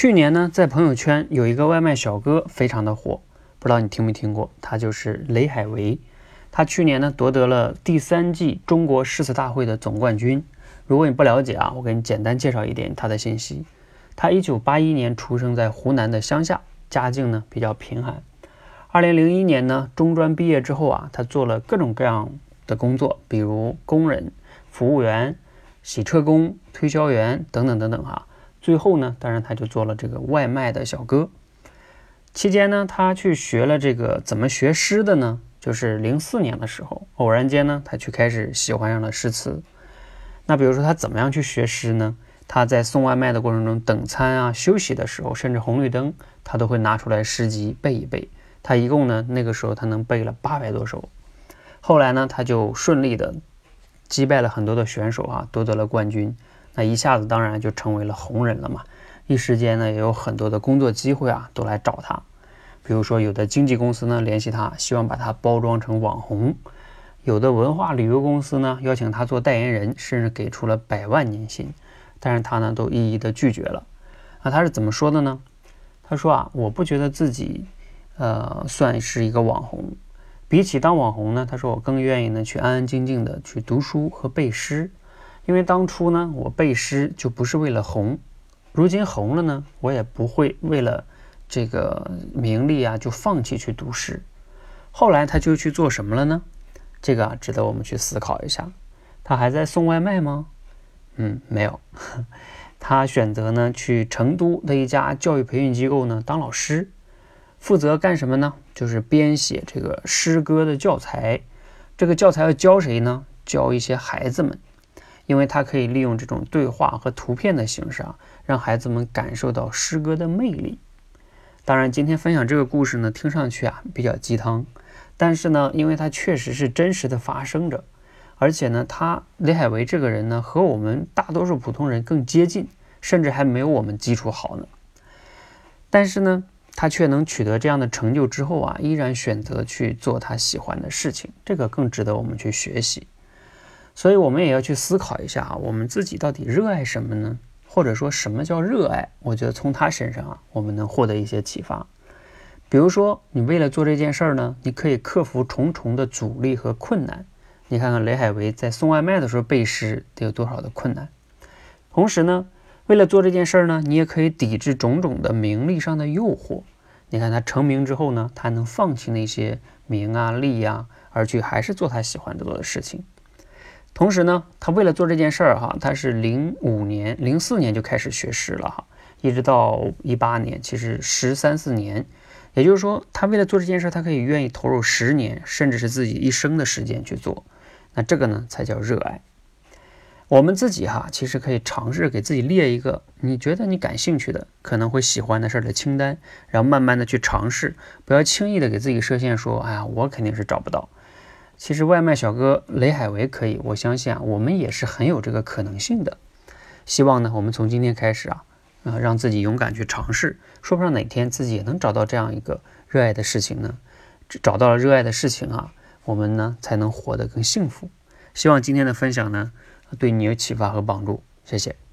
去年呢，在朋友圈有一个外卖小哥非常的火，不知道你听没听过？他就是雷海为。他去年呢夺得了第三季中国诗词大会的总冠军。如果你不了解啊，我给你简单介绍一点他的信息。他一九八一年出生在湖南的乡下，家境呢比较贫寒。二零零一年呢，中专毕业之后啊，他做了各种各样的工作，比如工人、服务员、洗车工、推销员等等等等哈。最后呢，当然他就做了这个外卖的小哥。期间呢，他去学了这个怎么学诗的呢？就是零四年的时候，偶然间呢，他去开始喜欢上了诗词。那比如说他怎么样去学诗呢？他在送外卖的过程中，等餐啊、休息的时候，甚至红绿灯，他都会拿出来诗集背一背。他一共呢，那个时候他能背了八百多首。后来呢，他就顺利的击败了很多的选手啊，夺得了冠军。那一下子当然就成为了红人了嘛。一时间呢，也有很多的工作机会啊，都来找他。比如说，有的经纪公司呢联系他，希望把他包装成网红；有的文化旅游公司呢邀请他做代言人，甚至给出了百万年薪。但是他呢都一一的拒绝了。那他是怎么说的呢？他说啊，我不觉得自己呃算是一个网红。比起当网红呢，他说我更愿意呢去安安静静的去读书和背诗。因为当初呢，我背诗就不是为了红，如今红了呢，我也不会为了这个名利啊就放弃去读诗。后来他就去做什么了呢？这个啊值得我们去思考一下。他还在送外卖吗？嗯，没有。他选择呢去成都的一家教育培训机构呢当老师，负责干什么呢？就是编写这个诗歌的教材。这个教材要教谁呢？教一些孩子们。因为它可以利用这种对话和图片的形式啊，让孩子们感受到诗歌的魅力。当然，今天分享这个故事呢，听上去啊比较鸡汤，但是呢，因为它确实是真实的发生着，而且呢，他雷海为这个人呢，和我们大多数普通人更接近，甚至还没有我们基础好呢。但是呢，他却能取得这样的成就之后啊，依然选择去做他喜欢的事情，这个更值得我们去学习。所以，我们也要去思考一下啊，我们自己到底热爱什么呢？或者说什么叫热爱？我觉得从他身上啊，我们能获得一些启发。比如说，你为了做这件事儿呢，你可以克服重重的阻力和困难。你看看雷海为在送外卖的时候背诗得有多少的困难。同时呢，为了做这件事儿呢，你也可以抵制种种的名利上的诱惑。你看他成名之后呢，他能放弃那些名啊利呀，而去还是做他喜欢做的事情。同时呢，他为了做这件事儿哈，他是零五年、零四年就开始学诗了哈，一直到一八年，其实十三四年，也就是说，他为了做这件事，他可以愿意投入十年，甚至是自己一生的时间去做。那这个呢，才叫热爱。我们自己哈，其实可以尝试给自己列一个你觉得你感兴趣的、可能会喜欢的事儿的清单，然后慢慢的去尝试，不要轻易的给自己设限，说，哎呀，我肯定是找不到。其实外卖小哥雷海为可以，我相信啊，我们也是很有这个可能性的。希望呢，我们从今天开始啊，啊，让自己勇敢去尝试，说不上哪天自己也能找到这样一个热爱的事情呢。找到了热爱的事情啊，我们呢才能活得更幸福。希望今天的分享呢，对你有启发和帮助。谢谢。